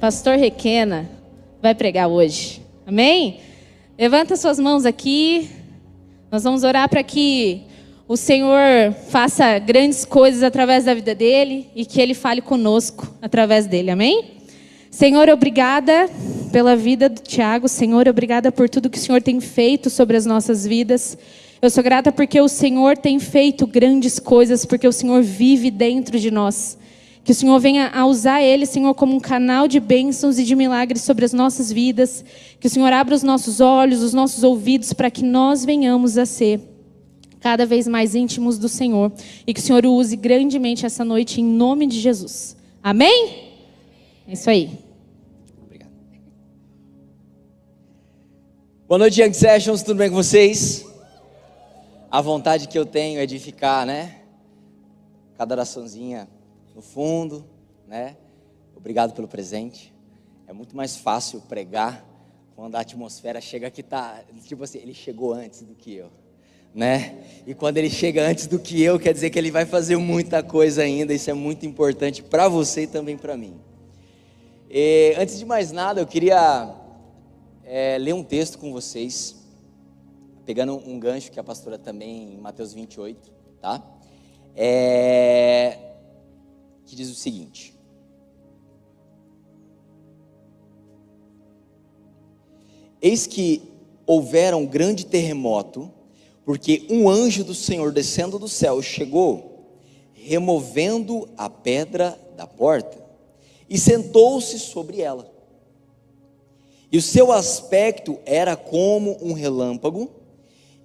Pastor Requena vai pregar hoje. Amém? Levanta suas mãos aqui. Nós vamos orar para que o Senhor faça grandes coisas através da vida dele e que ele fale conosco através dele. Amém? Senhor, obrigada pela vida do Tiago. Senhor, obrigada por tudo que o Senhor tem feito sobre as nossas vidas. Eu sou grata porque o Senhor tem feito grandes coisas, porque o Senhor vive dentro de nós. Que o Senhor venha a usar ele, Senhor, como um canal de bênçãos e de milagres sobre as nossas vidas. Que o Senhor abra os nossos olhos, os nossos ouvidos, para que nós venhamos a ser cada vez mais íntimos do Senhor. E que o Senhor o use grandemente essa noite, em nome de Jesus. Amém? É isso aí. Obrigado. Boa noite, Young Sessions, tudo bem com vocês? a vontade que eu tenho é de ficar, né? Cada oraçãozinha no fundo, né? Obrigado pelo presente. É muito mais fácil pregar quando a atmosfera chega que tá, tipo assim, ele chegou antes do que eu, né? E quando ele chega antes do que eu, quer dizer que ele vai fazer muita coisa ainda. Isso é muito importante para você e também para mim. E, antes de mais nada, eu queria é, ler um texto com vocês pegando um gancho que a pastora também, em Mateus 28, tá? É, diz o seguinte: Eis que houvera um grande terremoto, porque um anjo do Senhor descendo do céu chegou, removendo a pedra da porta, e sentou-se sobre ela. E o seu aspecto era como um relâmpago,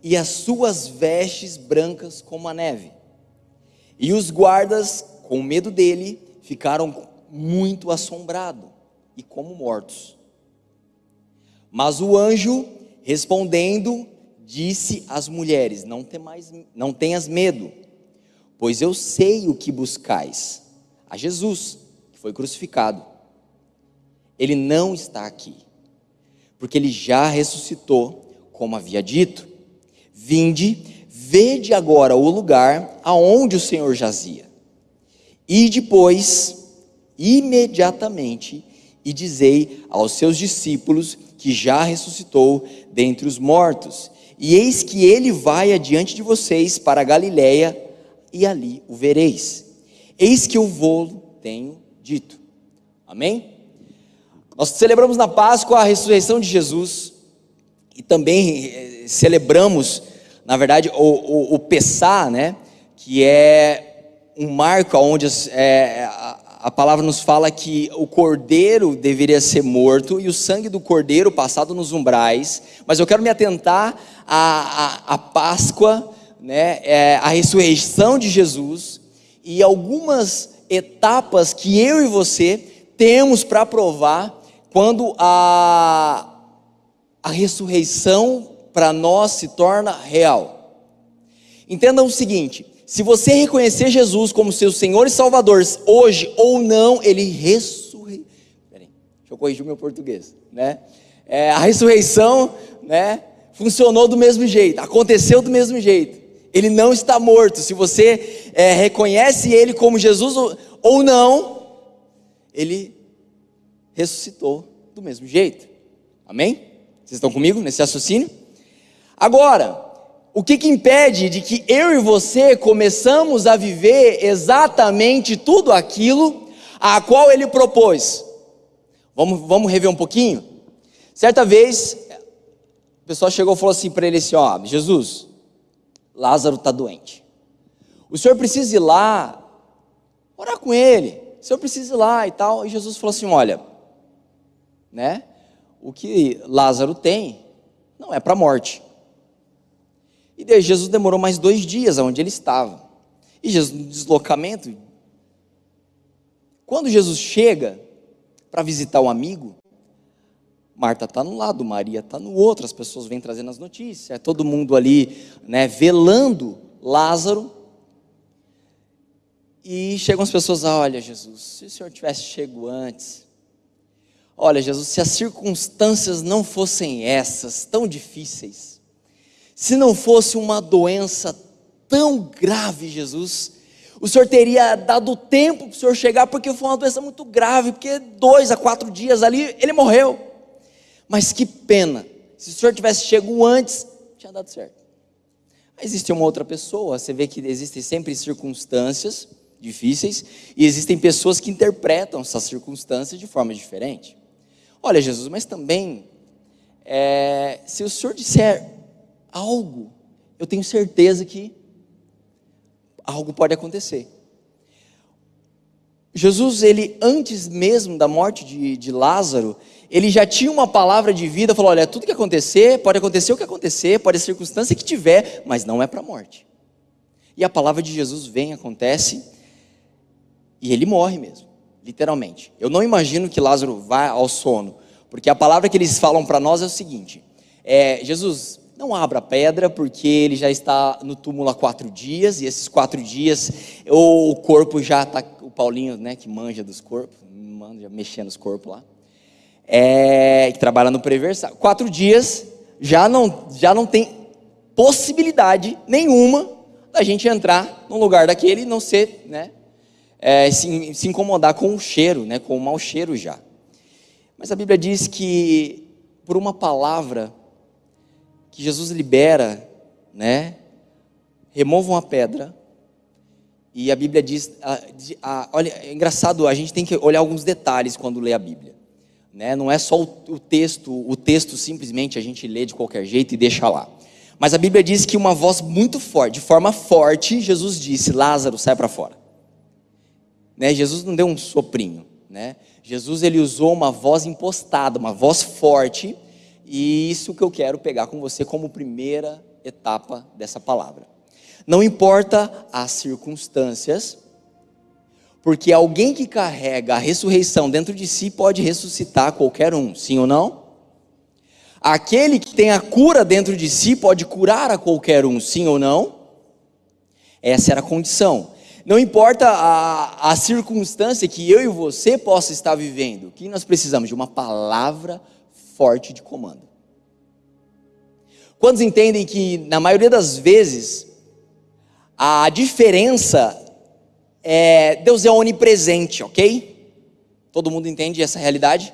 e as suas vestes brancas como a neve. E os guardas, com medo dele, ficaram muito assombrados e como mortos. Mas o anjo, respondendo, disse às mulheres: Não, não tenhas medo, pois eu sei o que buscais, a Jesus, que foi crucificado. Ele não está aqui, porque ele já ressuscitou, como havia dito. Vinde, vede agora o lugar aonde o Senhor jazia. E depois, imediatamente, e dizei aos seus discípulos que já ressuscitou dentre os mortos. E eis que ele vai adiante de vocês para a Galiléia, e ali o vereis. Eis que eu vou tenho dito. Amém? Nós celebramos na Páscoa a ressurreição de Jesus e também eh, celebramos na verdade, o, o, o Pessá, né, que é um marco onde é, a, palavra nos fala que o cordeiro deveria ser morto e o sangue do cordeiro passado nos umbrais, mas eu quero me atentar à, à, à Páscoa, né, é, à ressurreição de Jesus e algumas etapas que eu e você temos para provar quando a, a ressurreição para nós se torna real. Entendam o seguinte: se você reconhecer Jesus como seu Senhor e Salvador hoje ou não, ele ressurreiu. Peraí, deixa eu corrigir o meu português, né? É, a ressurreição, né? Funcionou do mesmo jeito, aconteceu do mesmo jeito. Ele não está morto. Se você é, reconhece ele como Jesus ou, não, ele ressuscitou do mesmo jeito. Amém? Vocês estão comigo nesse raciocínio? Agora, o que, que impede de que eu e você começamos a viver exatamente tudo aquilo a qual ele propôs? Vamos, vamos rever um pouquinho? Certa vez, o pessoal chegou e falou assim para ele assim: Ó, Jesus, Lázaro está doente. O senhor precisa ir lá, orar com ele. O senhor precisa ir lá e tal. E Jesus falou assim: Olha, né? O que Lázaro tem não é para morte. E daí Jesus demorou mais dois dias onde ele estava. E Jesus no deslocamento. Quando Jesus chega para visitar o amigo, Marta está no lado, Maria está no outro, as pessoas vêm trazendo as notícias, é todo mundo ali, né, velando Lázaro. E chegam as pessoas, ah, olha Jesus, se o Senhor tivesse chego antes, olha Jesus, se as circunstâncias não fossem essas, tão difíceis, se não fosse uma doença tão grave, Jesus, O senhor teria dado tempo para o senhor chegar, porque foi uma doença muito grave, porque dois a quatro dias ali ele morreu. Mas que pena, se o senhor tivesse chegado antes, tinha dado certo. Existe uma outra pessoa, você vê que existem sempre circunstâncias difíceis e existem pessoas que interpretam essas circunstâncias de forma diferente. Olha, Jesus, mas também, é, se o senhor disser algo, eu tenho certeza que algo pode acontecer. Jesus, ele antes mesmo da morte de, de Lázaro, ele já tinha uma palavra de vida, falou: olha, tudo que acontecer, pode acontecer o que acontecer, pode a circunstância que tiver, mas não é para a morte. E a palavra de Jesus vem, acontece, e ele morre mesmo, literalmente. Eu não imagino que Lázaro vá ao sono, porque a palavra que eles falam para nós é o seguinte: é, Jesus, não abra a pedra, porque ele já está no túmulo há quatro dias, e esses quatro dias o corpo já está. O Paulinho, né, que manja dos corpos, manja mexendo os corpos lá, é, que trabalha no Preversar. Quatro dias já não, já não tem possibilidade nenhuma da gente entrar num lugar daquele e não ser, né, é, se, se incomodar com o cheiro, né, com o mau cheiro já. Mas a Bíblia diz que por uma palavra que Jesus libera, né? Removam a pedra. E a Bíblia diz, a, a, olha, é engraçado, a gente tem que olhar alguns detalhes quando lê a Bíblia. Né? Não é só o, o texto, o texto simplesmente a gente lê de qualquer jeito e deixa lá. Mas a Bíblia diz que uma voz muito forte, de forma forte, Jesus disse: Lázaro, sai para fora. Né? Jesus não deu um soprinho. Né? Jesus ele usou uma voz impostada, uma voz forte, e isso que eu quero pegar com você como primeira etapa dessa palavra. Não importa as circunstâncias, porque alguém que carrega a ressurreição dentro de si pode ressuscitar qualquer um, sim ou não? Aquele que tem a cura dentro de si pode curar a qualquer um, sim ou não? Essa era a condição. Não importa a, a circunstância que eu e você possa estar vivendo, o que nós precisamos de uma palavra forte de comando. Quantos entendem que, na maioria das vezes, a diferença é Deus é onipresente, ok? Todo mundo entende essa realidade?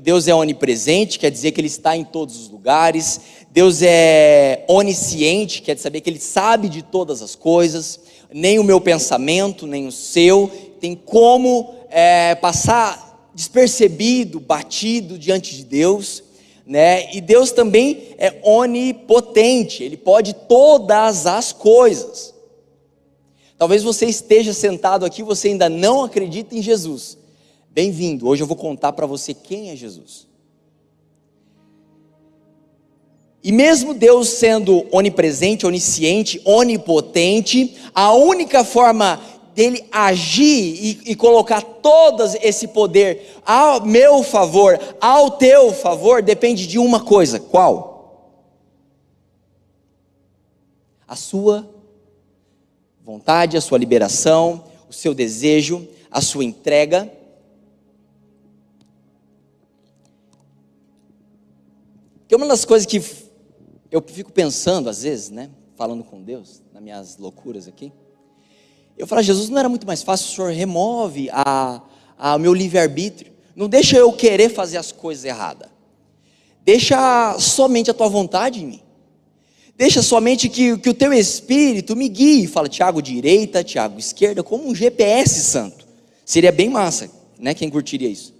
Deus é onipresente, quer dizer que Ele está em todos os lugares. Deus é onisciente, quer saber que Ele sabe de todas as coisas. Nem o meu pensamento, nem o seu, tem como é, passar despercebido, batido diante de Deus, né? E Deus também é onipotente, ele pode todas as coisas. Talvez você esteja sentado aqui, você ainda não acredita em Jesus. Bem-vindo. Hoje eu vou contar para você quem é Jesus. E mesmo Deus sendo onipresente, onisciente, onipotente, a única forma dele agir e, e colocar todo esse poder ao meu favor, ao teu favor, depende de uma coisa: qual? A sua vontade, a sua liberação, o seu desejo, a sua entrega. Que uma das coisas que eu fico pensando às vezes, né, falando com Deus, nas minhas loucuras aqui, eu falo, Jesus, não era muito mais fácil, o Senhor remove a, a meu livre-arbítrio. Não deixa eu querer fazer as coisas erradas. Deixa somente a tua vontade em mim. Deixa somente que, que o teu espírito me guie. Fala, Tiago direita, Tiago esquerda, como um GPS santo. Seria bem massa, né? Quem curtiria isso?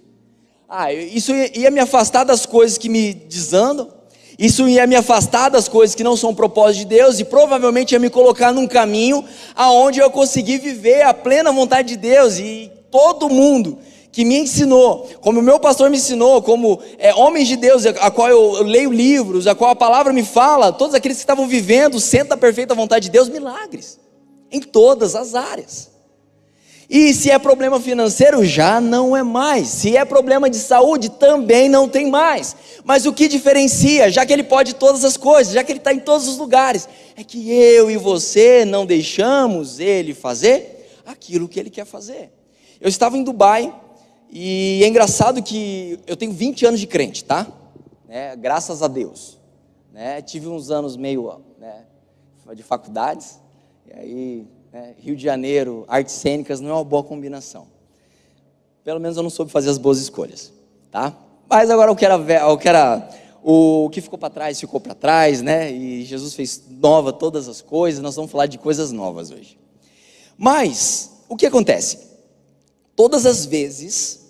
Ah, isso ia me afastar das coisas que me desandam isso ia me afastar das coisas que não são propósito de Deus e provavelmente ia me colocar num caminho aonde eu consegui viver a plena vontade de Deus e todo mundo que me ensinou, como o meu pastor me ensinou, como é, homens de Deus, a qual eu, eu leio livros, a qual a palavra me fala, todos aqueles que estavam vivendo, sendo a perfeita vontade de Deus, milagres, em todas as áreas. E se é problema financeiro, já não é mais. Se é problema de saúde, também não tem mais. Mas o que diferencia, já que ele pode todas as coisas, já que ele está em todos os lugares, é que eu e você não deixamos ele fazer aquilo que ele quer fazer. Eu estava em Dubai e é engraçado que eu tenho 20 anos de crente, tá? É, graças a Deus. Né? Tive uns anos meio né, de faculdades, e aí né? Rio de Janeiro, artes cênicas, não é uma boa combinação. Pelo menos eu não soube fazer as boas escolhas, tá? Mas agora o que era, o que, era, o que ficou para trás ficou para trás, né? E Jesus fez nova todas as coisas. Nós vamos falar de coisas novas hoje. Mas o que acontece? Todas as vezes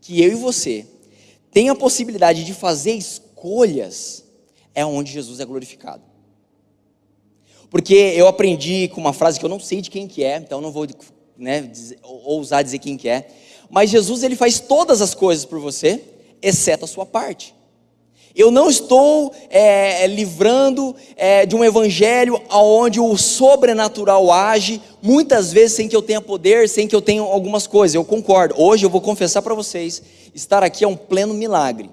que eu e você tem a possibilidade de fazer escolhas, é onde Jesus é glorificado. Porque eu aprendi com uma frase que eu não sei de quem que é, então não vou né, dizer, ousar dizer quem que é, mas Jesus ele faz todas as coisas por você, exceto a sua parte. Eu não estou é, livrando é, de um evangelho onde o sobrenatural age, muitas vezes sem que eu tenha poder, sem que eu tenha algumas coisas. Eu concordo. Hoje eu vou confessar para vocês, estar aqui é um pleno milagre,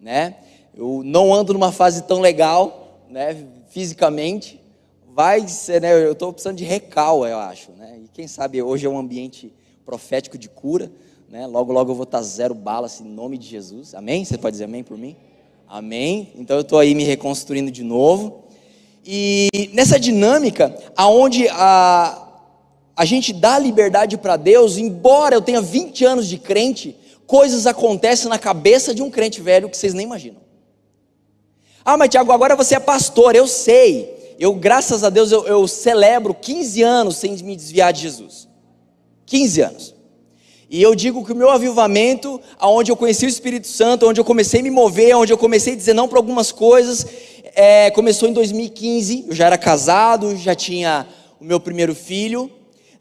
né? Eu não ando numa fase tão legal, né? Fisicamente, vai ser, né? Eu estou precisando de recal, eu acho, né? E quem sabe hoje é um ambiente profético de cura, né? Logo, logo eu vou estar zero bala, assim, em nome de Jesus. Amém? Você pode dizer amém por mim? Amém? Então eu estou aí me reconstruindo de novo. E nessa dinâmica, aonde a, a gente dá liberdade para Deus, embora eu tenha 20 anos de crente, coisas acontecem na cabeça de um crente velho que vocês nem imaginam. Ah, mas Tiago, agora você é pastor, eu sei. Eu, graças a Deus, eu, eu celebro 15 anos sem me desviar de Jesus. 15 anos. E eu digo que o meu avivamento, aonde eu conheci o Espírito Santo, onde eu comecei a me mover, onde eu comecei a dizer não para algumas coisas, é, começou em 2015. Eu já era casado, já tinha o meu primeiro filho,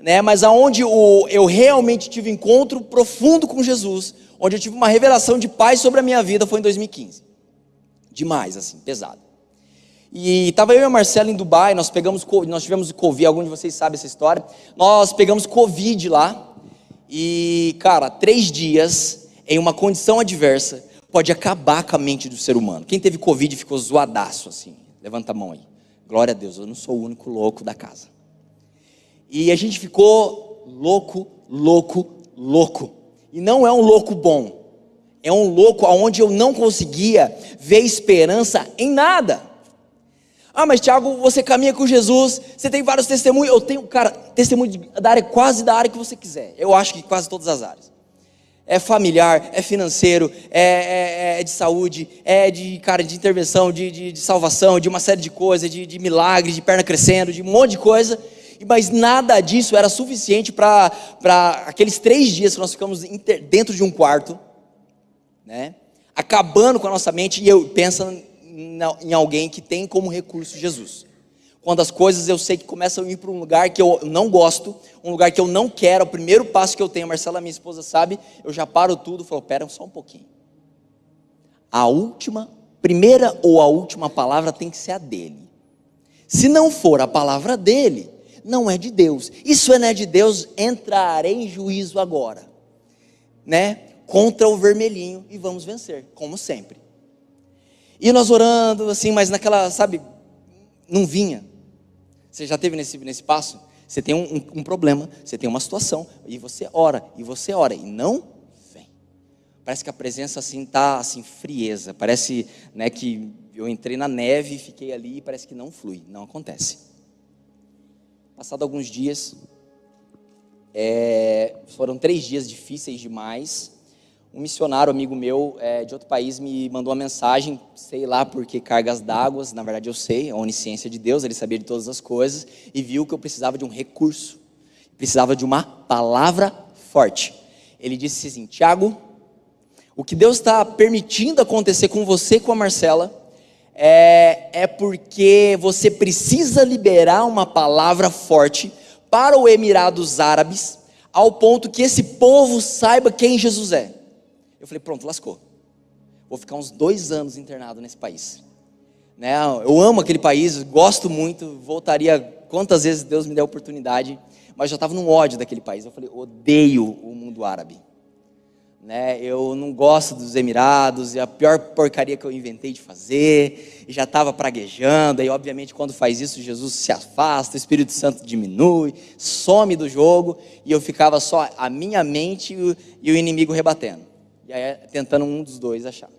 né? Mas aonde o, eu realmente tive encontro profundo com Jesus, onde eu tive uma revelação de paz sobre a minha vida, foi em 2015. Demais, assim, pesado. E estava eu e a Marcela em Dubai, nós pegamos, nós tivemos Covid, algum de vocês sabe essa história. Nós pegamos Covid lá, e, cara, três dias em uma condição adversa pode acabar com a mente do ser humano. Quem teve Covid ficou zoadaço assim. Levanta a mão aí. Glória a Deus, eu não sou o único louco da casa. E a gente ficou louco, louco, louco. E não é um louco bom. É um louco onde eu não conseguia ver esperança em nada. Ah, mas Tiago, você caminha com Jesus, você tem vários testemunhos. Eu tenho, cara, testemunho da área, quase da área que você quiser. Eu acho que quase todas as áreas. É familiar, é financeiro, é, é, é de saúde, é de, cara, de intervenção, de, de, de salvação, de uma série de coisas, de, de milagres, de perna crescendo, de um monte de coisa. Mas nada disso era suficiente para aqueles três dias que nós ficamos dentro de um quarto, né? Acabando com a nossa mente e eu pensando em alguém que tem como recurso Jesus. Quando as coisas eu sei que começam a ir para um lugar que eu não gosto, um lugar que eu não quero, o primeiro passo que eu tenho, a Marcela, minha esposa, sabe, eu já paro tudo e falo, pera só um pouquinho. A última, primeira ou a última palavra tem que ser a dele. Se não for a palavra dele, não é de Deus. Isso não é de Deus, entrarei em juízo agora. Né? Contra o vermelhinho e vamos vencer, como sempre. E nós orando, assim, mas naquela, sabe, não vinha. Você já teve nesse, nesse passo? Você tem um, um, um problema, você tem uma situação, e você ora, e você ora, e não vem. Parece que a presença assim tá assim frieza. Parece, né, que eu entrei na neve, fiquei ali e parece que não flui, não acontece. Passado alguns dias, é, foram três dias difíceis demais um missionário amigo meu é, de outro país me mandou uma mensagem, sei lá por que cargas d'água, na verdade eu sei, a onisciência de Deus, ele sabia de todas as coisas, e viu que eu precisava de um recurso, precisava de uma palavra forte. Ele disse assim: Tiago, o que Deus está permitindo acontecer com você e com a Marcela é, é porque você precisa liberar uma palavra forte para o Emirados Árabes, ao ponto que esse povo saiba quem Jesus é. Eu falei, pronto, lascou. Vou ficar uns dois anos internado nesse país. Né? Eu amo aquele país, gosto muito, voltaria quantas vezes Deus me der a oportunidade, mas já estava num ódio daquele país. Eu falei, odeio o mundo árabe. Né? Eu não gosto dos Emirados, é a pior porcaria que eu inventei de fazer, e já estava praguejando. Aí, obviamente, quando faz isso, Jesus se afasta, o Espírito Santo diminui, some do jogo, e eu ficava só a minha mente e o inimigo rebatendo. Aí, tentando um dos dois achar.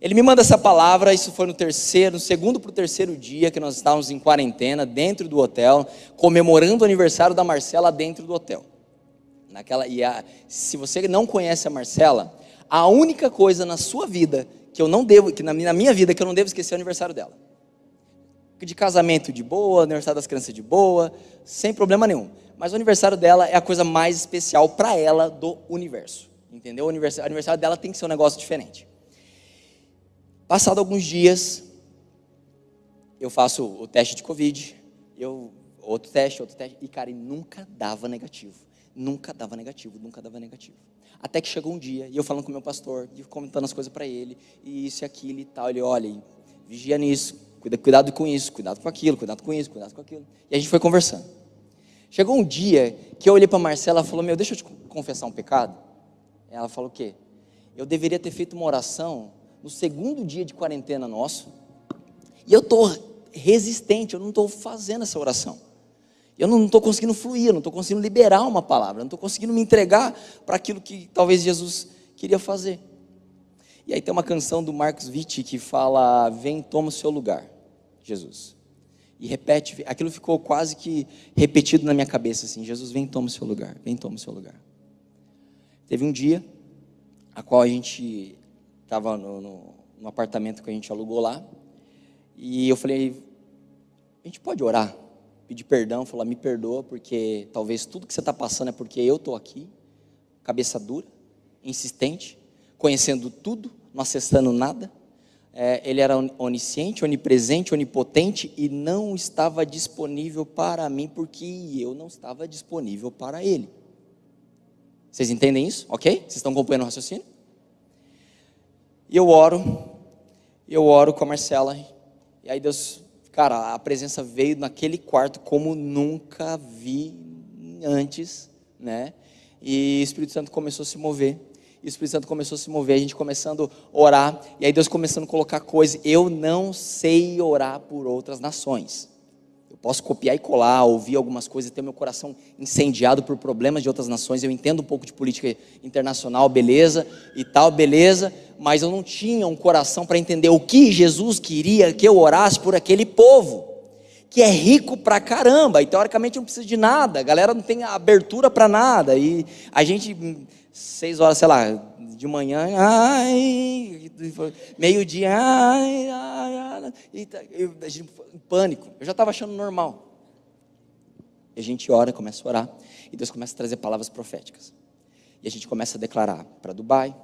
Ele me manda essa palavra, isso foi no terceiro, no segundo para o terceiro dia que nós estávamos em quarentena, dentro do hotel, comemorando o aniversário da Marcela dentro do hotel. Naquela, e a, se você não conhece a Marcela, a única coisa na sua vida que eu não devo, que na minha vida que eu não devo esquecer é o aniversário dela. De casamento de boa, aniversário das crianças de boa, sem problema nenhum. Mas o aniversário dela é a coisa mais especial para ela do universo. Entendeu? O aniversário, dela tem que ser um negócio diferente. Passado alguns dias, eu faço o teste de Covid, eu, outro teste, outro teste, e cara, nunca dava negativo. Nunca dava negativo, nunca dava negativo. Até que chegou um dia, e eu falando com o meu pastor, e comentando as coisas para ele, e isso e aquilo e tal. Ele, olha, vigia nisso, cuida, cuidado com isso, cuidado com aquilo, cuidado com isso, cuidado com aquilo. E a gente foi conversando. Chegou um dia que eu olhei para Marcela e falou: Meu, deixa eu te confessar um pecado. Ela falou: O quê? Eu deveria ter feito uma oração no segundo dia de quarentena nosso, e eu estou resistente, eu não estou fazendo essa oração. Eu não estou conseguindo fluir, eu não estou conseguindo liberar uma palavra, eu não estou conseguindo me entregar para aquilo que talvez Jesus queria fazer. E aí tem uma canção do Marcos Witt que fala: Vem, toma o seu lugar, Jesus. E repete, aquilo ficou quase que repetido na minha cabeça assim: Jesus, vem, toma o seu lugar, vem, toma o seu lugar. Teve um dia, a qual a gente estava no, no, no apartamento que a gente alugou lá, e eu falei: A gente pode orar? pedir perdão, falar, me perdoa, porque talvez tudo que você está passando é porque eu estou aqui, cabeça dura, insistente, conhecendo tudo, não acessando nada. É, ele era onisciente, onipresente, onipotente e não estava disponível para mim porque eu não estava disponível para ele. Vocês entendem isso? Ok? Vocês estão acompanhando o raciocínio? E eu oro, eu oro com a Marcela, e aí Deus Cara, a presença veio naquele quarto como nunca vi antes, né? E o Espírito Santo começou a se mover. E o Espírito Santo começou a se mover, a gente começando a orar, e aí Deus começando a colocar coisas. Eu não sei orar por outras nações. Eu posso copiar e colar, ouvir algumas coisas, ter meu coração incendiado por problemas de outras nações. Eu entendo um pouco de política internacional, beleza, e tal, beleza, mas eu não tinha um coração para entender o que Jesus queria que eu orasse por aquele povo, que é rico pra caramba, e teoricamente não precisa de nada, a galera não tem abertura para nada, e a gente, seis horas, sei lá, de manhã, ai, meio-dia, ai, ai, ai, tá, eu, gente, em pânico. Eu já estava achando normal. E a gente ora, começa a orar, e Deus começa a trazer palavras proféticas. E a gente começa a declarar para Dubai,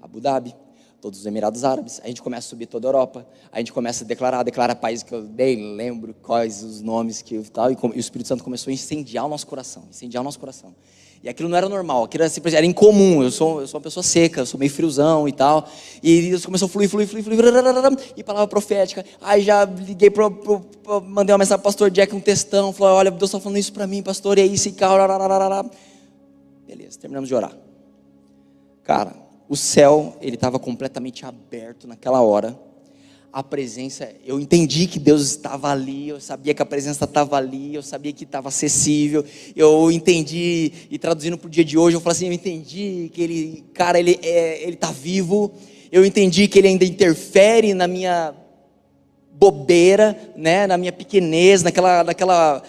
Abu Dhabi, todos os Emirados Árabes. A gente começa a subir toda a Europa. A gente começa a declarar, declarar países que eu nem lembro quais os nomes que tal. E o Espírito Santo começou a incendiar o nosso coração, incendiar o nosso coração. E aquilo não era normal, aquilo era, era incomum. Eu sou, eu sou uma pessoa seca, eu sou meio friozão e tal. E Deus começou a fluir, fluir, fluir, fluir, e palavra profética. Aí já liguei, pro, pro, pro, mandei uma mensagem para pastor Jack, um textão. Falou: Olha, Deus está falando isso para mim, pastor, e aí, esse carro. Beleza, terminamos de orar. Cara, o céu, ele estava completamente aberto naquela hora a presença, eu entendi que Deus estava ali, eu sabia que a presença estava ali, eu sabia que estava acessível, eu entendi, e traduzindo para o dia de hoje, eu falei assim, eu entendi que ele, cara, ele é, está vivo, eu entendi que ele ainda interfere na minha bobeira, né, na minha pequenez, naquela, naquela,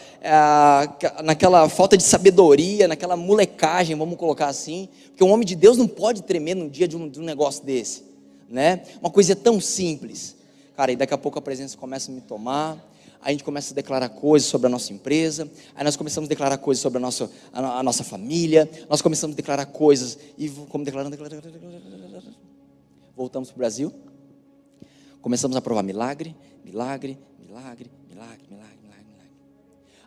naquela falta de sabedoria, naquela molecagem, vamos colocar assim, porque um homem de Deus não pode tremer no dia de um, de um negócio desse, né, uma coisa tão simples, Cara, e daqui a pouco a presença começa a me tomar. a gente começa a declarar coisas sobre a nossa empresa, aí nós começamos a declarar coisas sobre a nossa, a, a nossa família, nós começamos a declarar coisas, e como declarando, declarando, declarando voltamos para o Brasil, começamos a provar milagre, milagre, milagre, milagre, milagre, milagre, milagre.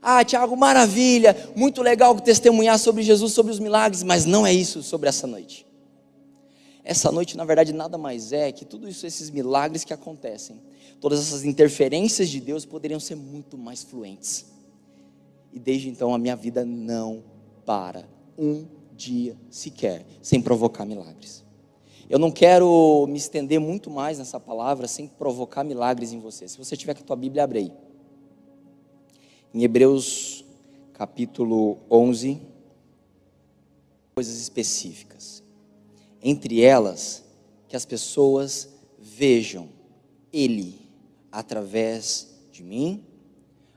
Ah, Tiago, maravilha, muito legal testemunhar sobre Jesus, sobre os milagres, mas não é isso sobre essa noite. Essa noite, na verdade, nada mais é que tudo isso, esses milagres que acontecem, todas essas interferências de Deus poderiam ser muito mais fluentes. E desde então a minha vida não para um dia sequer sem provocar milagres. Eu não quero me estender muito mais nessa palavra sem provocar milagres em você. Se você tiver com a tua Bíblia, abre aí. Em Hebreus capítulo 11, coisas específicas entre elas que as pessoas vejam Ele através de mim,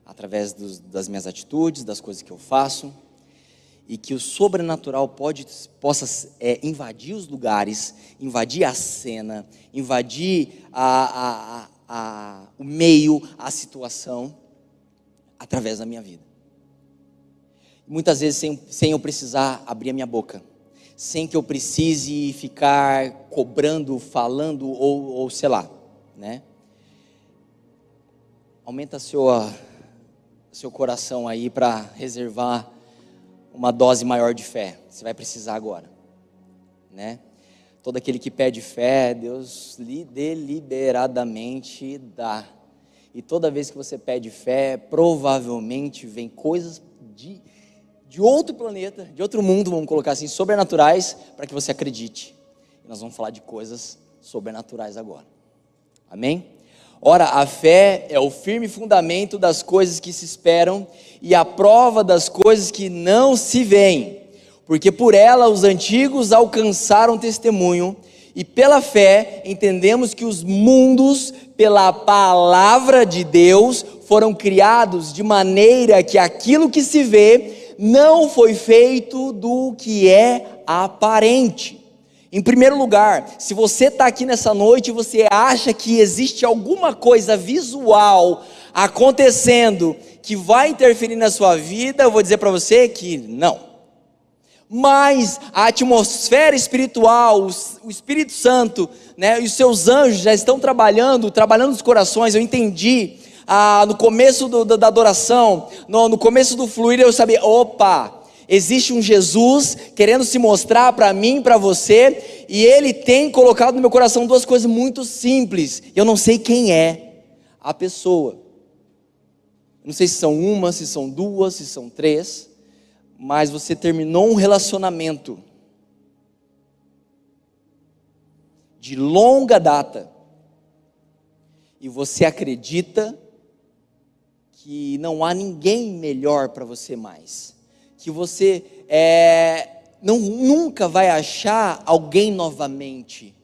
através dos, das minhas atitudes, das coisas que eu faço, e que o sobrenatural pode, possa é, invadir os lugares, invadir a cena, invadir a, a, a, o meio, a situação, através da minha vida. Muitas vezes sem, sem eu precisar abrir a minha boca, sem que eu precise ficar cobrando, falando ou, ou sei lá, né? Aumenta seu, seu coração aí para reservar uma dose maior de fé. Você vai precisar agora, né? Todo aquele que pede fé, Deus deliberadamente dá. E toda vez que você pede fé, provavelmente vem coisas de, de outro planeta, de outro mundo, vamos colocar assim, sobrenaturais, para que você acredite. Nós vamos falar de coisas sobrenaturais agora. Amém? Ora, a fé é o firme fundamento das coisas que se esperam e a prova das coisas que não se veem, porque por ela os antigos alcançaram testemunho, e pela fé entendemos que os mundos, pela palavra de Deus, foram criados de maneira que aquilo que se vê não foi feito do que é aparente. Em primeiro lugar, se você está aqui nessa noite e você acha que existe alguma coisa visual acontecendo que vai interferir na sua vida, eu vou dizer para você que não. Mas a atmosfera espiritual, o Espírito Santo, né, e os seus anjos já estão trabalhando, trabalhando nos corações. Eu entendi ah, no começo do, da adoração, no, no começo do fluir, eu sabia, opa, Existe um Jesus querendo se mostrar para mim, para você, e ele tem colocado no meu coração duas coisas muito simples. Eu não sei quem é a pessoa. Não sei se são uma, se são duas, se são três, mas você terminou um relacionamento de longa data e você acredita que não há ninguém melhor para você mais que você é, não, nunca vai achar alguém novamente.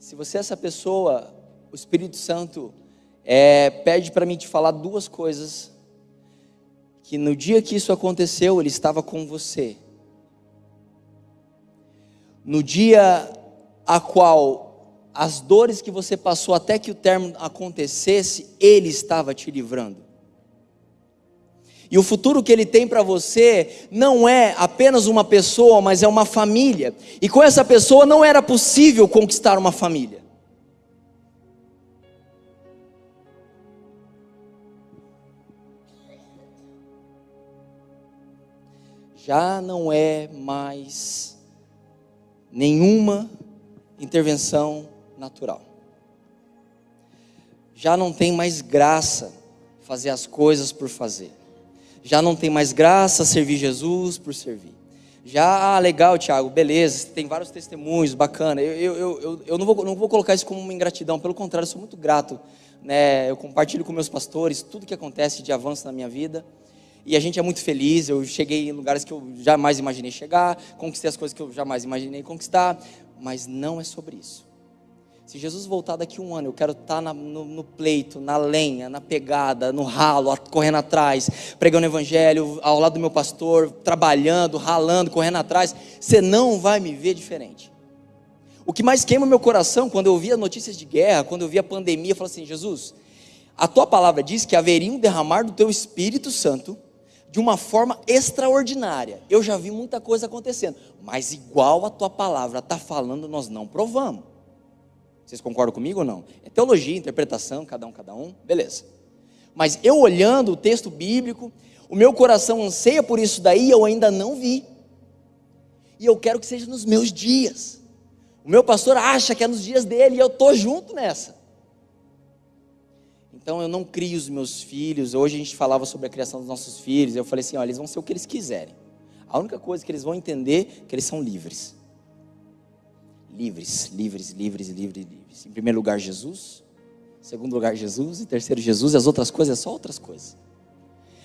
Se você é essa pessoa, o Espírito Santo é, pede para mim te falar duas coisas. Que no dia que isso aconteceu, Ele estava com você. No dia a qual as dores que você passou até que o término acontecesse, Ele estava te livrando. E o futuro que Ele tem para você não é apenas uma pessoa, mas é uma família. E com essa pessoa não era possível conquistar uma família. Já não é mais nenhuma intervenção natural. Já não tem mais graça fazer as coisas por fazer. Já não tem mais graça servir Jesus por servir. Já, ah, legal, Tiago, beleza, tem vários testemunhos, bacana. Eu, eu, eu, eu não, vou, não vou colocar isso como uma ingratidão, pelo contrário, eu sou muito grato. Né? Eu compartilho com meus pastores tudo que acontece de avanço na minha vida. E a gente é muito feliz. Eu cheguei em lugares que eu jamais imaginei chegar, conquistei as coisas que eu jamais imaginei conquistar, mas não é sobre isso. Se Jesus voltar daqui um ano, eu quero estar na, no, no, pleito, na lenha, na pegada, no ralo, correndo atrás, pregando o evangelho, ao lado do meu pastor, trabalhando, ralando, correndo atrás. Você não vai me ver diferente. O que mais queima meu coração quando eu via notícias de guerra, quando eu via pandemia, eu falo assim: Jesus, a tua palavra diz que haveria um derramar do teu Espírito Santo de uma forma extraordinária. Eu já vi muita coisa acontecendo, mas igual a tua palavra está falando, nós não provamos. Vocês concordam comigo ou não? É teologia, interpretação, cada um, cada um, beleza. Mas eu olhando o texto bíblico, o meu coração anseia por isso daí, eu ainda não vi. E eu quero que seja nos meus dias. O meu pastor acha que é nos dias dele e eu estou junto nessa. Então eu não crio os meus filhos. Hoje a gente falava sobre a criação dos nossos filhos. Eu falei assim: olha, eles vão ser o que eles quiserem. A única coisa que eles vão entender é que eles são livres livres, livres, livres, livres, livres. Em primeiro lugar, Jesus. Em segundo lugar, Jesus. E terceiro, Jesus. E as outras coisas é só outras coisas.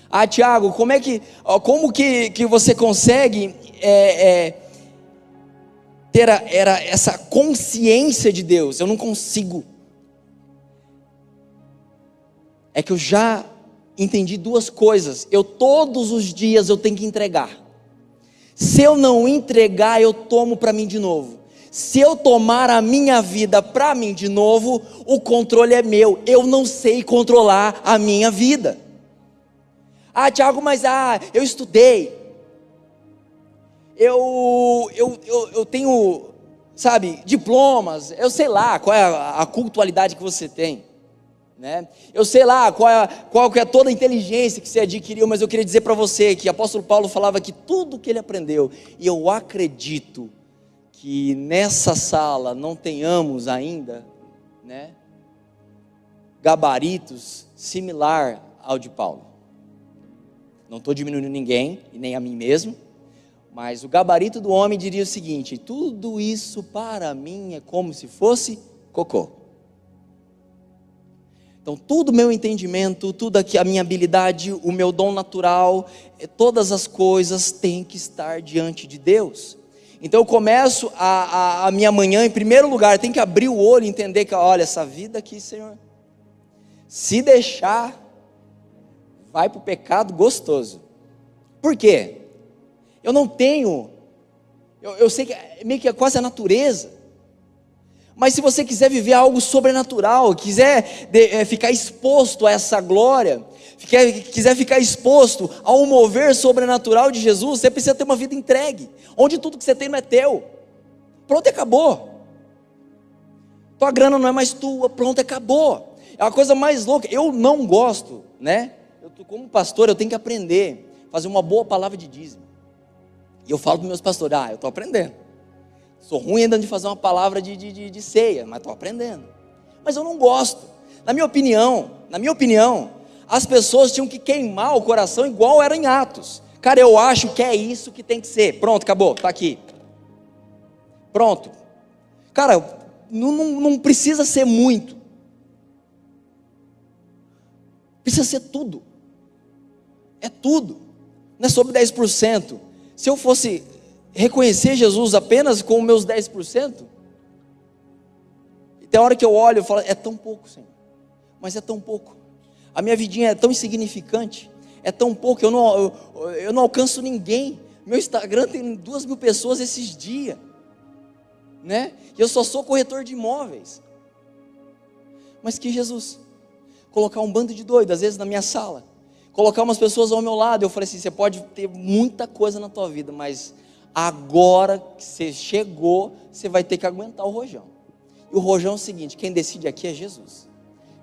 Ah, Tiago, como é que, como que, que você consegue é, é, ter era essa consciência de Deus. Eu não consigo. É que eu já entendi duas coisas. Eu todos os dias eu tenho que entregar. Se eu não entregar, eu tomo para mim de novo. Se eu tomar a minha vida para mim de novo, o controle é meu. Eu não sei controlar a minha vida. Ah, Tiago, mas ah, eu estudei. Eu, eu, eu, eu tenho, sabe, diplomas. Eu sei lá qual é a, a cultualidade que você tem. Né? Eu sei lá qual é, qual é toda a inteligência que você adquiriu, mas eu queria dizer para você que o apóstolo Paulo falava que tudo que ele aprendeu, e eu acredito que nessa sala não tenhamos ainda, né, gabaritos similar ao de Paulo. Não estou diminuindo ninguém e nem a mim mesmo, mas o gabarito do homem diria o seguinte: tudo isso para mim é como se fosse cocô. Então, tudo meu entendimento, tudo a minha habilidade, o meu dom natural, eh, todas as coisas têm que estar diante de Deus. Então eu começo a, a, a, minha manhã, em primeiro lugar, tem que abrir o olho e entender que, olha, essa vida aqui, Senhor, se deixar, vai para o pecado gostoso. Por quê? Eu não tenho, eu, eu sei que é meio que é quase a natureza, mas se você quiser viver algo sobrenatural, quiser de, é, ficar exposto a essa glória, quiser ficar exposto ao mover sobrenatural de Jesus, você precisa ter uma vida entregue, onde tudo que você tem não é teu. Pronto, acabou. Tua grana não é mais tua, pronto, acabou. É a coisa mais louca. Eu não gosto, né? Eu, como pastor, eu tenho que aprender a fazer uma boa palavra de dízimo. E eu falo para meus pastores: ah, eu estou aprendendo. Sou ruim ainda de fazer uma palavra de, de, de ceia, mas estou aprendendo. Mas eu não gosto. Na minha opinião, na minha opinião, as pessoas tinham que queimar o coração igual era em Atos. Cara, eu acho que é isso que tem que ser. Pronto, acabou, está aqui. Pronto. Cara, não, não, não precisa ser muito. Precisa ser tudo. É tudo. Não é sobre 10%. Se eu fosse reconhecer Jesus apenas com os meus 10%, tem hora que eu olho e falo, é tão pouco, Senhor. Mas é tão pouco. A minha vidinha é tão insignificante, é tão pouco, eu não, eu, eu não alcanço ninguém. Meu Instagram tem duas mil pessoas esses dias, né? E eu só sou corretor de imóveis. Mas que Jesus, colocar um bando de doidos, às vezes na minha sala, colocar umas pessoas ao meu lado, eu falei assim: você pode ter muita coisa na tua vida, mas agora que você chegou, você vai ter que aguentar o rojão. E o rojão é o seguinte: quem decide aqui é Jesus,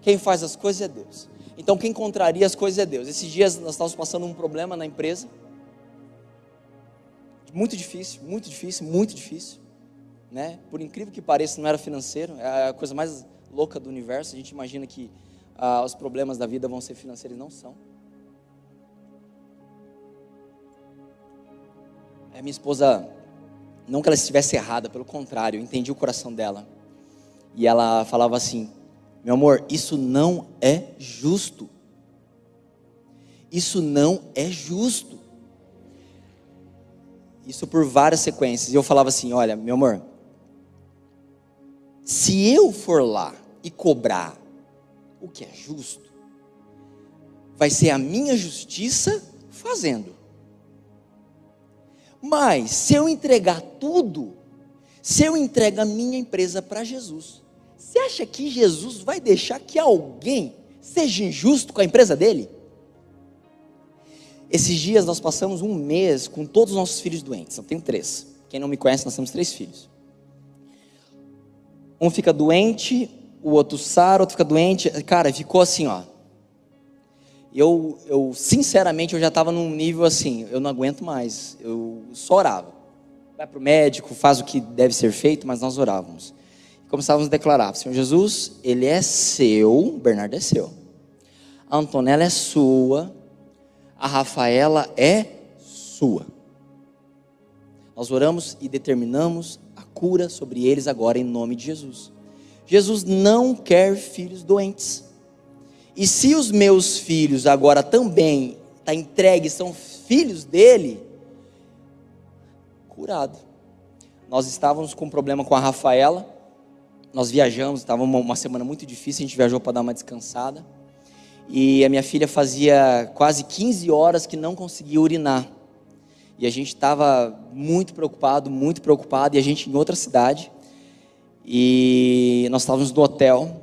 quem faz as coisas é Deus. Então, quem contraria as coisas é Deus. Esses dias nós estávamos passando um problema na empresa, muito difícil, muito difícil, muito difícil. Né? Por incrível que pareça, não era financeiro, é a coisa mais louca do universo. A gente imagina que ah, os problemas da vida vão ser financeiros, não são. A minha esposa, não que ela estivesse errada, pelo contrário, eu entendi o coração dela. E ela falava assim: meu amor, isso não é justo. Isso não é justo. Isso por várias sequências. E eu falava assim: olha, meu amor, se eu for lá e cobrar o que é justo, vai ser a minha justiça fazendo. Mas se eu entregar tudo, se eu entregar a minha empresa para Jesus, você acha que Jesus vai deixar que alguém seja injusto com a empresa dele? Esses dias nós passamos um mês com todos os nossos filhos doentes. Eu tenho três. Quem não me conhece, nós temos três filhos. Um fica doente, o outro sara, o outro fica doente. Cara, ficou assim, ó. Eu, eu sinceramente, eu já estava num nível assim, eu não aguento mais. Eu só orava. Vai para o médico, faz o que deve ser feito, mas nós orávamos começávamos a declarar: Senhor Jesus, Ele é seu, Bernardo é seu, a Antonella é sua, a Rafaela é sua. Nós oramos e determinamos a cura sobre eles agora em nome de Jesus. Jesus não quer filhos doentes. E se os meus filhos agora também está entregue, são filhos dele, curado. nós estávamos com um problema com a Rafaela. Nós viajamos, estava uma, uma semana muito difícil, a gente viajou para dar uma descansada. E a minha filha fazia quase 15 horas que não conseguia urinar. E a gente estava muito preocupado, muito preocupado, e a gente em outra cidade. E nós estávamos no hotel.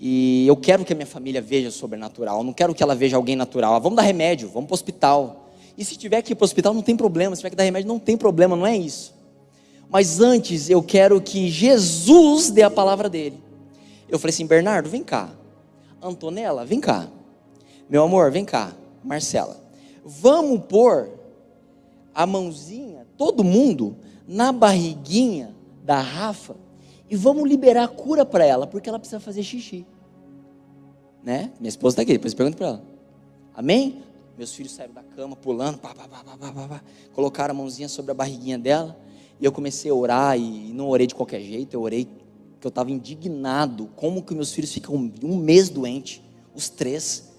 E eu quero que a minha família veja sobrenatural, eu não quero que ela veja alguém natural. Ah, vamos dar remédio, vamos para o hospital. E se tiver que ir para o hospital, não tem problema. Se tiver que dar remédio, não tem problema, não é isso. Mas antes, eu quero que Jesus dê a palavra dele. Eu falei assim: Bernardo, vem cá. Antonella, vem cá. Meu amor, vem cá. Marcela, vamos pôr a mãozinha, todo mundo, na barriguinha da Rafa e vamos liberar a cura para ela, porque ela precisa fazer xixi. Né? Minha esposa está aqui, depois pergunta para ela. Amém? Meus filhos saíram da cama pulando, pá, pá, pá, colocaram a mãozinha sobre a barriguinha dela. E eu comecei a orar, e não orei de qualquer jeito, eu orei que eu estava indignado. Como que meus filhos ficam um mês doentes, os três.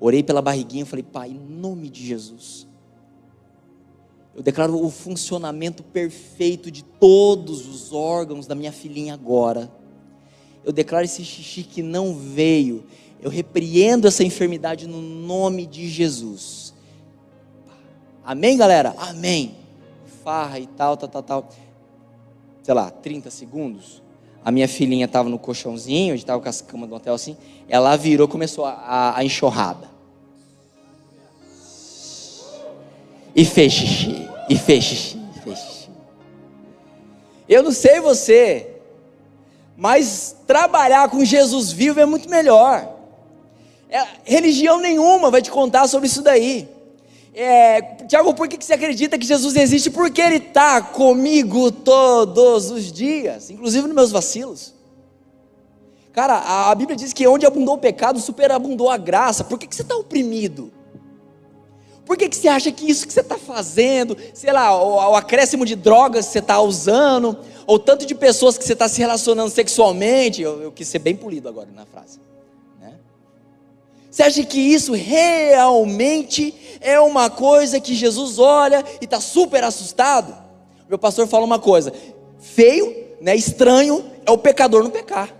Orei pela barriguinha e falei, pai, em nome de Jesus. Eu declaro o funcionamento perfeito de todos os órgãos da minha filhinha agora. Eu declaro esse xixi que não veio eu repreendo essa enfermidade no nome de Jesus. Amém, galera? Amém. E tal, tal, tal, tal. Sei lá, 30 segundos. A minha filhinha estava no colchãozinho, gente estava com as camas do hotel assim. Ela virou, começou a, a, a enxurrada. E fez xixi, e fez xixi, e fez xixi. Eu não sei você, mas trabalhar com Jesus vivo é muito melhor. É, religião nenhuma vai te contar sobre isso daí. É, Tiago, por que você acredita que Jesus existe? Porque Ele está comigo todos os dias, inclusive nos meus vacilos. Cara, a, Bíblia diz que onde abundou o pecado, superabundou a graça. Por que, que você está oprimido? Por que, que você acha que isso que você está fazendo, sei lá, o, o acréscimo de drogas que você está usando, ou tanto de pessoas que você está se relacionando sexualmente, eu, eu quis ser bem polido agora na frase. Você acha que isso realmente é uma coisa que Jesus olha e está super assustado? Meu pastor fala uma coisa: feio, né, estranho, é o pecador não pecar.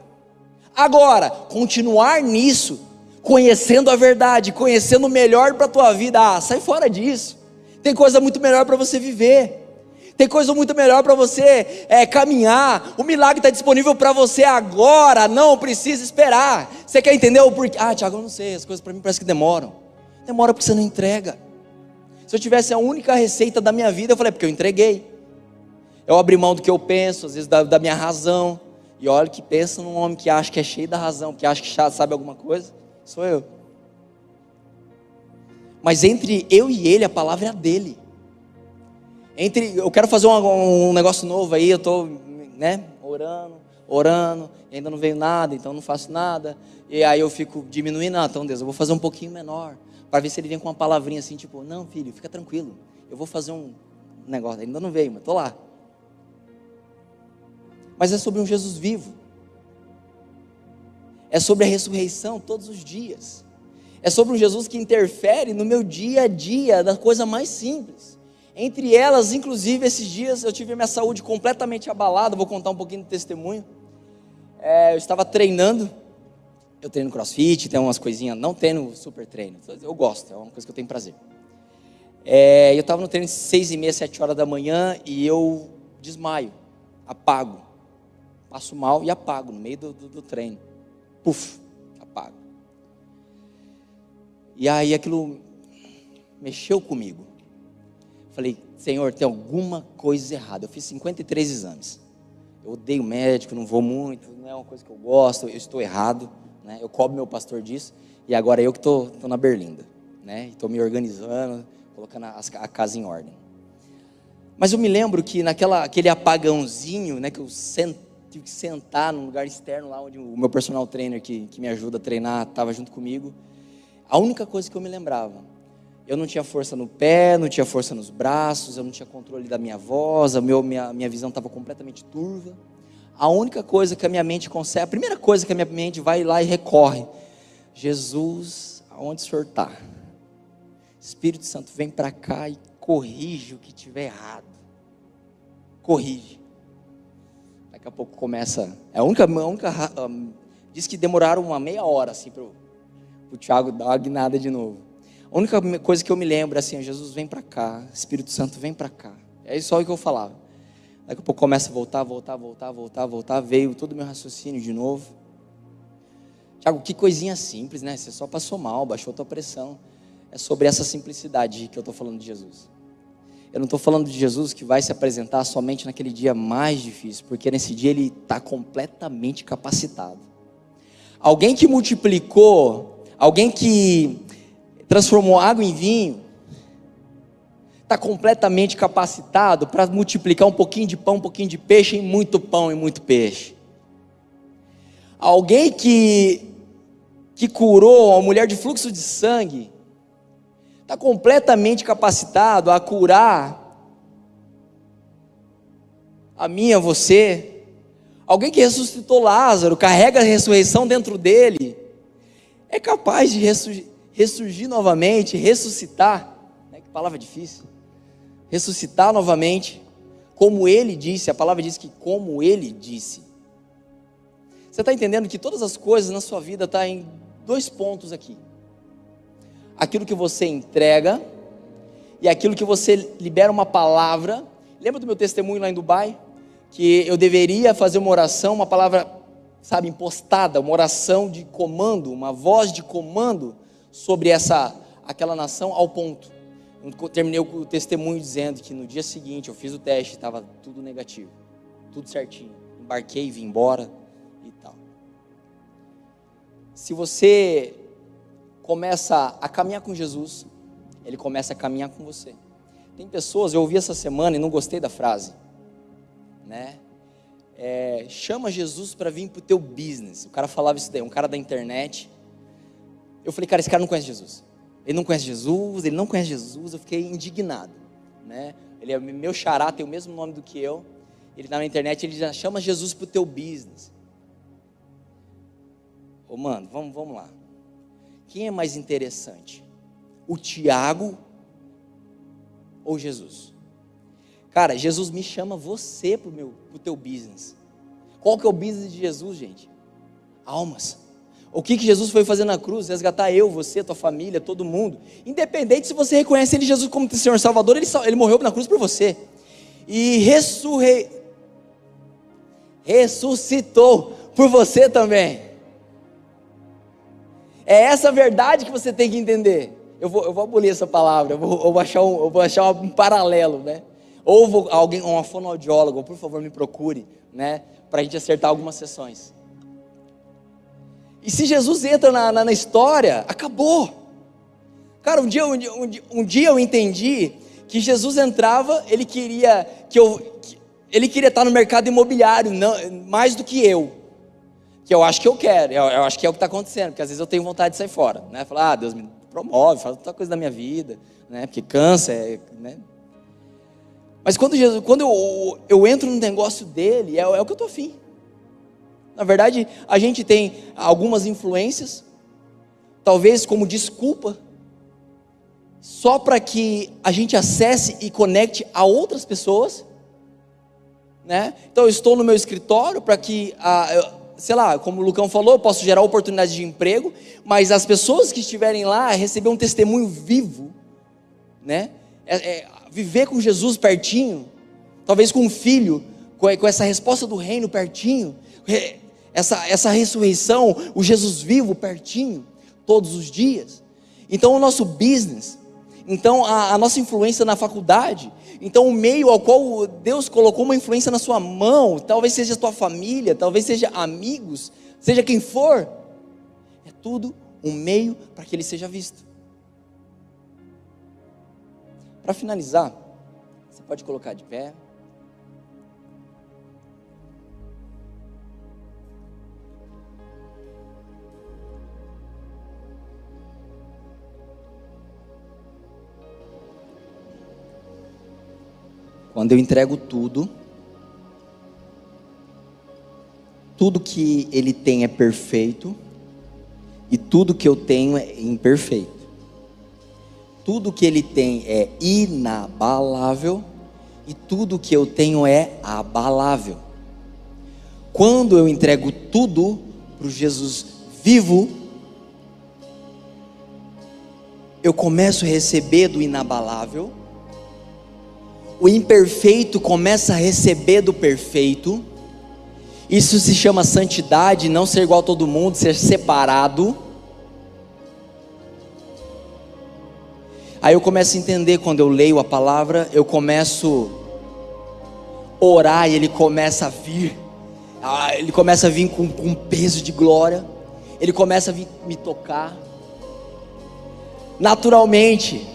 Agora, continuar nisso, conhecendo a verdade, conhecendo o melhor para a tua vida, ah, sai fora disso. Tem coisa muito melhor para você viver. Tem coisa muito melhor para você é, caminhar. O milagre está disponível para você agora, não precisa esperar. Você quer entender o porquê? Ah, Tiago, eu não sei, as coisas para mim parece que demoram. Demora porque você não entrega. Se eu tivesse a única receita da minha vida, eu falei, porque eu entreguei. Eu abri mão do que eu penso, às vezes da, da minha razão. E olha que pensa num homem que acha que é cheio da razão, que acha que sabe alguma coisa. Sou eu. Mas entre eu e ele, a palavra é a dele entre eu quero fazer um, um negócio novo aí, eu estou né, orando, orando, e ainda não veio nada, então não faço nada. E aí eu fico diminuindo, ah, então Deus, eu vou fazer um pouquinho menor, para ver se ele vem com uma palavrinha assim, tipo, não, filho, fica tranquilo, eu vou fazer um negócio, ainda não veio, mas estou lá. Mas é sobre um Jesus vivo. É sobre a ressurreição todos os dias. É sobre um Jesus que interfere no meu dia a dia, da coisa mais simples. Entre elas, inclusive, esses dias eu tive minha saúde completamente abalada. Vou contar um pouquinho do testemunho. É, eu estava treinando. Eu treino crossfit, tem umas coisinhas. Não treino super treino. Eu gosto, é uma coisa que eu tenho prazer. É, eu estava no treino seis e meia, sete horas da manhã e eu desmaio, apago. Passo mal e apago no meio do, do, do treino. Puf, apago. E aí aquilo mexeu comigo. Falei, Senhor, tem alguma coisa errada. Eu fiz 53 exames. Eu odeio médico, não vou muito, não é uma coisa que eu gosto, eu estou errado. Né? Eu cobro meu pastor disso. E agora eu que estou na berlinda. Né? Estou me organizando, colocando a, a, casa em ordem. Mas eu me lembro que naquela aquele apagãozinho, né, que eu sent, tive que sentar num lugar externo lá onde o meu personal trainer que, que me ajuda a treinar estava junto comigo. A única coisa que eu me lembrava eu não tinha força no pé, não tinha força nos braços, eu não tinha controle da minha voz, a meu, minha, minha visão estava completamente turva. A única coisa que a minha mente consegue, a primeira coisa que a minha mente vai lá e recorre: Jesus, aonde o senhor está? Espírito Santo, vem para cá e corrige o que tiver errado. corrige. Daqui a pouco começa. É a única. A única um, diz que demoraram uma meia hora assim para o Tiago dar uma guinada de novo. A única coisa que eu me lembro é assim: Jesus vem para cá, Espírito Santo vem para cá. É só o que eu falava. Daqui a pouco começa a voltar, voltar, voltar, voltar, voltar. Veio todo o meu raciocínio de novo. Tiago, que coisinha simples, né? Você só passou mal, baixou a tua pressão. É sobre essa simplicidade que eu estou falando de Jesus. Eu não estou falando de Jesus que vai se apresentar somente naquele dia mais difícil, porque nesse dia ele está completamente capacitado. Alguém que multiplicou, alguém que transformou água em vinho, está completamente capacitado para multiplicar um pouquinho de pão, um pouquinho de peixe em muito pão e muito peixe. Alguém que que curou uma mulher de fluxo de sangue, está completamente capacitado a curar a mim, a você. Alguém que ressuscitou Lázaro, carrega a ressurreição dentro dele, é capaz de ressurgir, ressurgir novamente, ressuscitar. Né? Que palavra difícil. Ressuscitar novamente, como ele disse, a palavra diz que como ele disse. Você está entendendo que todas as coisas na sua vida estão tá em dois pontos aqui: aquilo que você entrega e aquilo que você libera uma palavra. Lembra do meu testemunho lá em Dubai? Que eu deveria fazer uma oração, uma palavra, sabe, impostada, uma oração de comando, uma voz de comando sobre essa aquela nação ao ponto. Eu terminei o testemunho dizendo que no dia seguinte eu fiz o teste, estava tudo negativo, tudo certinho. Embarquei, e vim embora se você começa a caminhar com Jesus, ele começa a caminhar com você. Tem pessoas, eu ouvi essa semana e não gostei da frase, né? É, chama Jesus para vir para o teu business. O cara falava isso daí, um cara da internet. Eu falei, cara, esse cara não conhece Jesus. Ele não conhece Jesus, ele não conhece Jesus. Eu fiquei indignado, né? Ele é meu xará, tem o mesmo nome do que eu. Ele tá na internet, ele já chama Jesus para o teu business. Ô, mano, vamos, vamos lá. Quem é mais interessante? O Tiago ou Jesus? Cara, Jesus me chama você para o meu, pro teu business. Qual que é o business de Jesus, gente? Almas. O que, que Jesus foi fazer na cruz? Resgatar eu, você, tua família, todo mundo. Independente se você reconhece Ele, Jesus, como Senhor Salvador, Ele, ele morreu na cruz por você. E ressuscitou por você também. É essa verdade que você tem que entender. Eu vou, eu vou abolir essa palavra, eu vou, eu vou achar, um, eu vou achar um paralelo, né? Ou vou, alguém, uma fonoaudióloga, por favor, me procure, né? Para a gente acertar algumas sessões. E se Jesus entra na, na, na história, acabou. Cara, um dia, um, um, um dia eu entendi que Jesus entrava, ele queria que eu, que, ele queria estar no mercado imobiliário, não, mais do que eu que eu acho que eu quero, eu, eu acho que é o que está acontecendo, porque às vezes eu tenho vontade de sair fora, né? Falar, ah, Deus me promove, faz outra coisa da minha vida, né? Porque cansa, é, né? Mas quando, Jesus, quando eu, eu entro no negócio dele, é, é o que eu estou afim. Na verdade, a gente tem algumas influências, talvez como desculpa, só para que a gente acesse e conecte a outras pessoas. Né? Então, eu estou no meu escritório para que a, sei lá, como o Lucão falou, eu posso gerar oportunidade de emprego, mas as pessoas que estiverem lá receber um testemunho vivo, né? É, é, viver com Jesus pertinho, talvez com um filho, com, com essa resposta do reino pertinho, essa, essa ressurreição, o Jesus vivo pertinho, todos os dias. Então o nosso business, então a, a nossa influência na faculdade, então, o meio ao qual Deus colocou uma influência na sua mão, talvez seja a tua família, talvez seja amigos, seja quem for, é tudo um meio para que ele seja visto. Para finalizar, você pode colocar de pé. Quando eu entrego tudo, tudo que ele tem é perfeito e tudo que eu tenho é imperfeito. Tudo que ele tem é inabalável e tudo que eu tenho é abalável. Quando eu entrego tudo para o Jesus vivo, eu começo a receber do inabalável, o imperfeito começa a receber do perfeito, isso se chama santidade, não ser igual a todo mundo, ser separado. Aí eu começo a entender quando eu leio a palavra, eu começo a orar e ele começa a vir. Ah, ele começa a vir com, com peso de glória. Ele começa a vir me tocar. Naturalmente,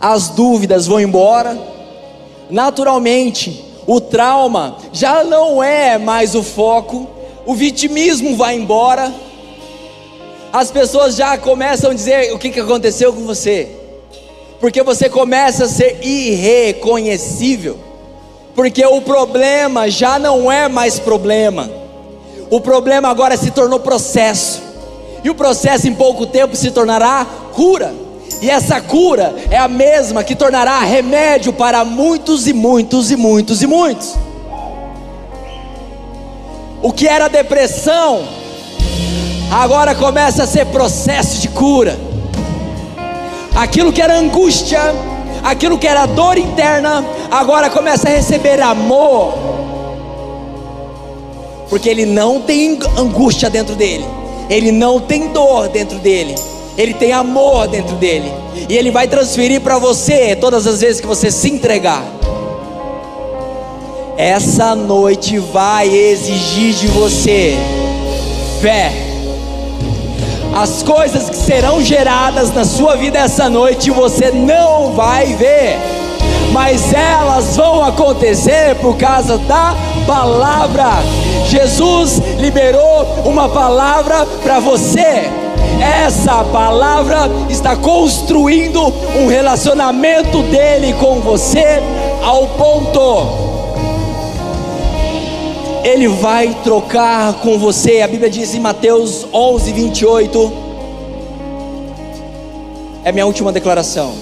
as dúvidas vão embora. Naturalmente, o trauma já não é mais o foco. O vitimismo vai embora. As pessoas já começam a dizer o que, que aconteceu com você porque você começa a ser irreconhecível, porque o problema já não é mais problema, o problema agora se tornou processo, e o processo em pouco tempo se tornará cura, e essa cura é a mesma que tornará remédio para muitos e muitos e muitos e muitos. O que era depressão, agora começa a ser processo de cura. Aquilo que era angústia, aquilo que era dor interna, agora começa a receber amor, porque ele não tem angústia dentro dele, ele não tem dor dentro dele, ele tem amor dentro dele, e ele vai transferir para você todas as vezes que você se entregar. Essa noite vai exigir de você fé as coisas que serão geradas na sua vida essa noite você não vai ver, mas elas vão acontecer por causa da palavra. Jesus liberou uma palavra para você. Essa palavra está construindo um relacionamento dele com você ao ponto ele vai trocar com você. A Bíblia diz em Mateus 11, 28. É minha última declaração.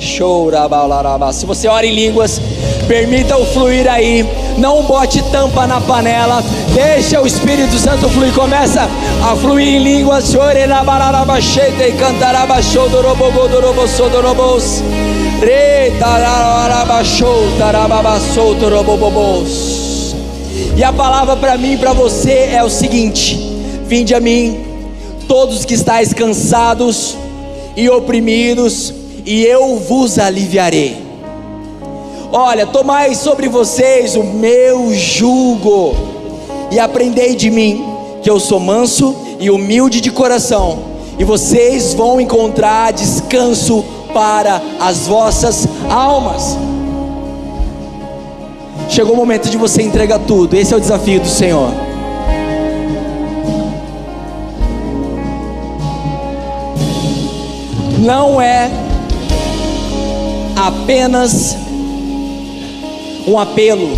Se você ora em línguas, permita o fluir aí. Não bote tampa na panela. Deixa o Espírito Santo fluir. Começa a fluir em línguas. e dorobobobos. E a palavra para mim e para você é o seguinte: Vinde a mim, todos que estáis cansados e oprimidos, e eu vos aliviarei. Olha, tomai sobre vocês o meu jugo e aprendei de mim, que eu sou manso e humilde de coração, e vocês vão encontrar descanso para as vossas almas. Chegou o momento de você entregar tudo. Esse é o desafio do Senhor. Não é apenas um apelo.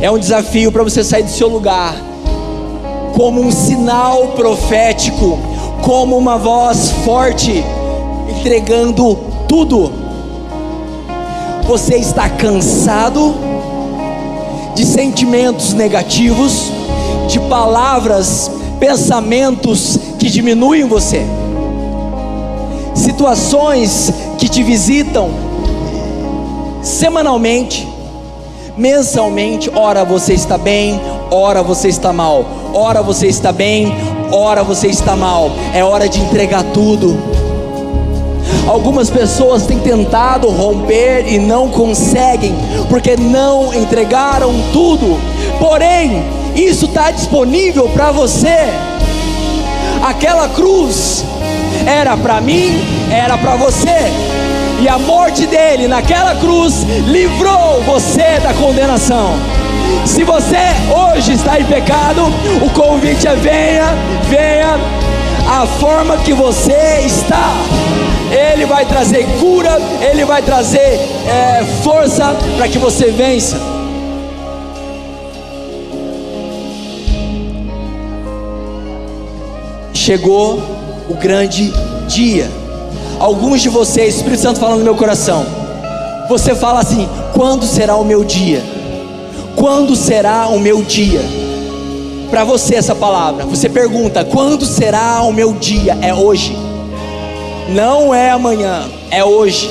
É um desafio para você sair do seu lugar, como um sinal profético, como uma voz forte, entregando tudo você está cansado de sentimentos negativos, de palavras, pensamentos que diminuem você, situações que te visitam semanalmente, mensalmente, ora você está bem, ora você está mal, ora você está bem, ora você está mal. É hora de entregar tudo Algumas pessoas têm tentado romper e não conseguem, porque não entregaram tudo. Porém, isso está disponível para você. Aquela cruz era para mim, era para você. E a morte dele naquela cruz livrou você da condenação. Se você hoje está em pecado, o convite é venha, venha a forma que você está. Ele vai trazer cura, Ele vai trazer é, força para que você vença. Chegou o grande dia. Alguns de vocês, Espírito Santo falando no meu coração, Você fala assim: quando será o meu dia? Quando será o meu dia? Para você essa palavra, você pergunta: quando será o meu dia? É hoje, não é amanhã, é hoje.